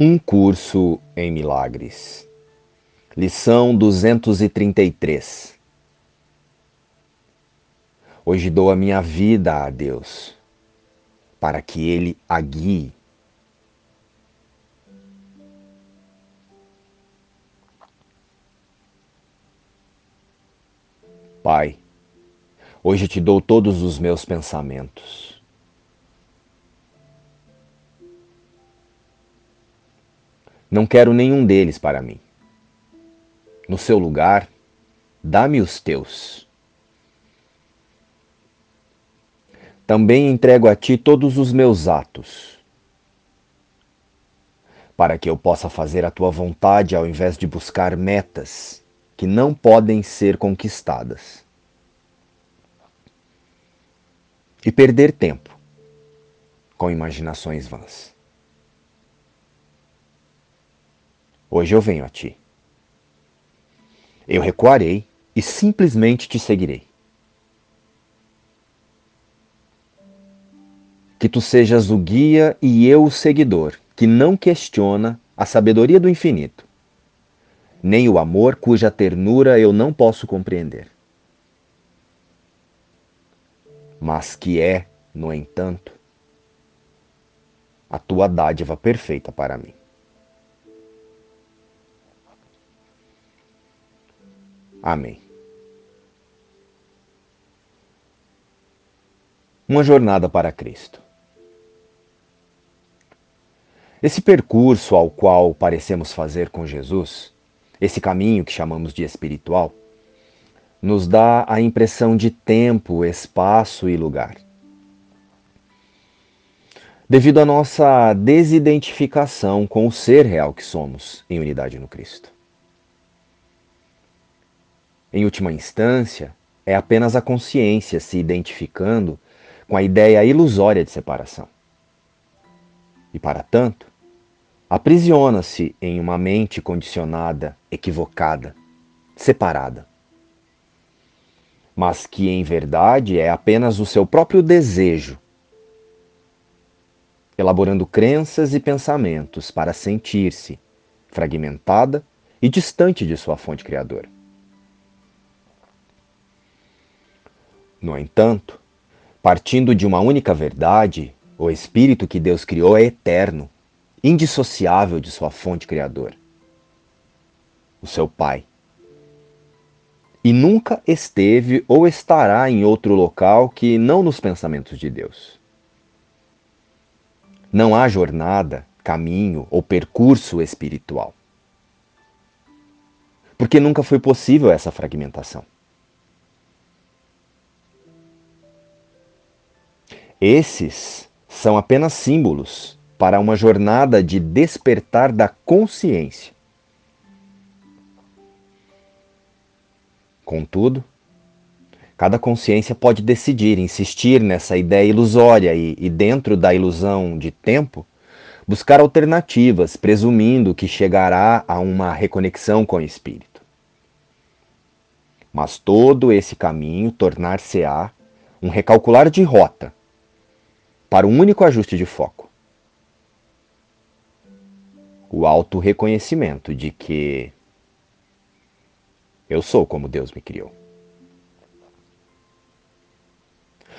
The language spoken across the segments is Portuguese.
Um curso em milagres. Lição 233. Hoje dou a minha vida a Deus, para que Ele a guie. Pai, hoje te dou todos os meus pensamentos Não quero nenhum deles para mim. No seu lugar, dá-me os teus. Também entrego a ti todos os meus atos, para que eu possa fazer a tua vontade ao invés de buscar metas que não podem ser conquistadas. E perder tempo com imaginações vãs. Hoje eu venho a ti. Eu recuarei e simplesmente te seguirei. Que tu sejas o guia e eu o seguidor, que não questiona a sabedoria do infinito, nem o amor cuja ternura eu não posso compreender. Mas que é, no entanto, a tua dádiva perfeita para mim. Amém. Uma jornada para Cristo. Esse percurso ao qual parecemos fazer com Jesus, esse caminho que chamamos de espiritual, nos dá a impressão de tempo, espaço e lugar. Devido à nossa desidentificação com o ser real que somos em unidade no Cristo. Em última instância, é apenas a consciência se identificando com a ideia ilusória de separação. E, para tanto, aprisiona-se em uma mente condicionada, equivocada, separada. Mas que, em verdade, é apenas o seu próprio desejo, elaborando crenças e pensamentos para sentir-se fragmentada e distante de sua fonte criadora. No entanto, partindo de uma única verdade, o espírito que Deus criou é eterno, indissociável de sua fonte criadora, o seu Pai. E nunca esteve ou estará em outro local que não nos pensamentos de Deus. Não há jornada, caminho ou percurso espiritual. Porque nunca foi possível essa fragmentação. Esses são apenas símbolos para uma jornada de despertar da consciência. Contudo, cada consciência pode decidir insistir nessa ideia ilusória e, e, dentro da ilusão de tempo, buscar alternativas, presumindo que chegará a uma reconexão com o espírito. Mas todo esse caminho tornar-se-á um recalcular de rota para um único ajuste de foco. O auto-reconhecimento de que eu sou como Deus me criou.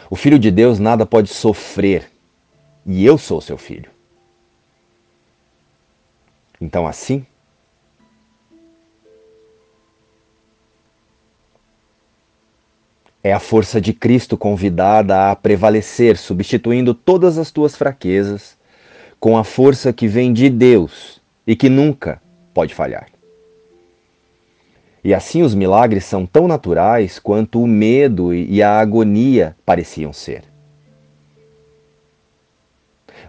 O filho de Deus nada pode sofrer e eu sou seu filho. Então, assim, É a força de Cristo convidada a prevalecer, substituindo todas as tuas fraquezas com a força que vem de Deus e que nunca pode falhar. E assim os milagres são tão naturais quanto o medo e a agonia pareciam ser.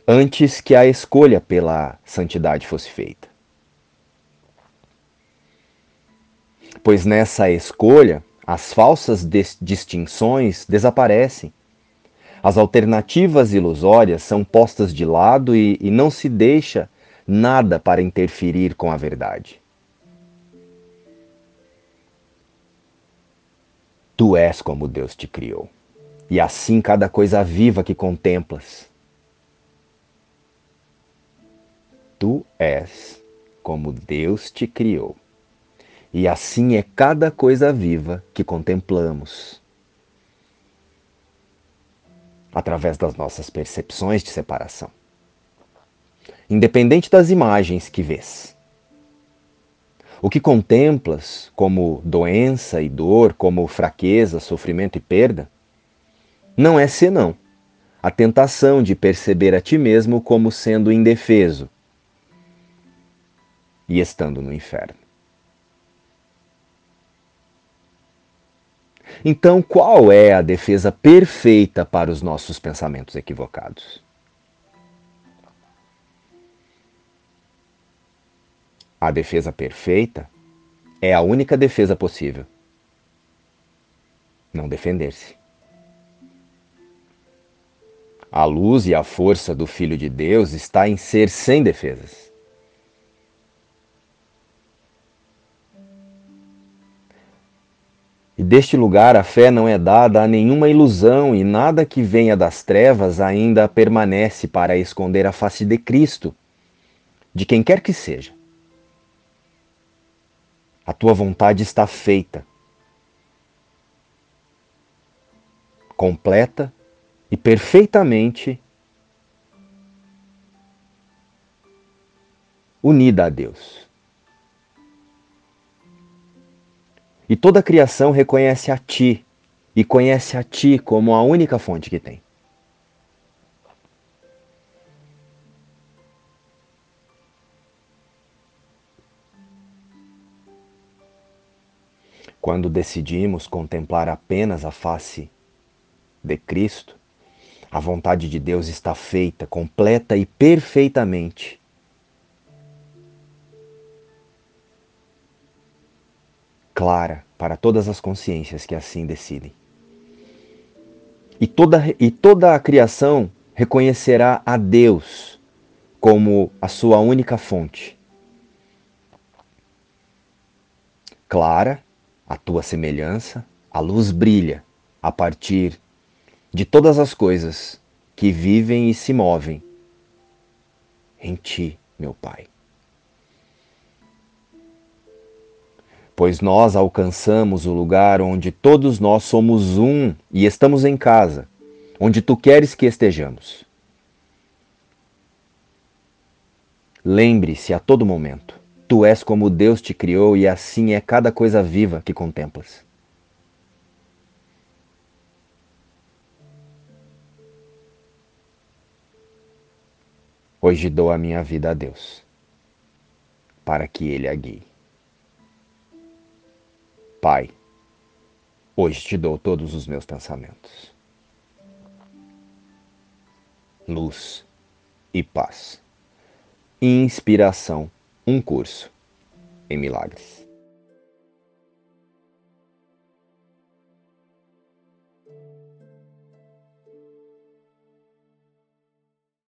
Antes que a escolha pela santidade fosse feita. Pois nessa escolha, as falsas distinções desaparecem. As alternativas ilusórias são postas de lado e, e não se deixa nada para interferir com a verdade. Tu és como Deus te criou, e assim cada coisa viva que contemplas. Tu és como Deus te criou. E assim é cada coisa viva que contemplamos. Através das nossas percepções de separação. Independente das imagens que vês. O que contemplas como doença e dor, como fraqueza, sofrimento e perda, não é senão a tentação de perceber a ti mesmo como sendo indefeso e estando no inferno. Então, qual é a defesa perfeita para os nossos pensamentos equivocados? A defesa perfeita é a única defesa possível. Não defender-se. A luz e a força do Filho de Deus está em ser sem defesas. Deste lugar a fé não é dada a nenhuma ilusão, e nada que venha das trevas ainda permanece para esconder a face de Cristo, de quem quer que seja. A tua vontade está feita, completa e perfeitamente unida a Deus. E toda a criação reconhece a Ti e conhece a Ti como a única fonte que tem. Quando decidimos contemplar apenas a face de Cristo, a vontade de Deus está feita completa e perfeitamente clara para todas as consciências que assim decidem. E toda, e toda a criação reconhecerá a Deus como a sua única fonte. Clara, a tua semelhança, a luz brilha a partir de todas as coisas que vivem e se movem em ti, meu Pai. Pois nós alcançamos o lugar onde todos nós somos um e estamos em casa, onde tu queres que estejamos. Lembre-se a todo momento: tu és como Deus te criou e assim é cada coisa viva que contemplas. Hoje dou a minha vida a Deus, para que Ele a guie. Pai, hoje te dou todos os meus pensamentos. Luz e paz. Inspiração, um curso em milagres.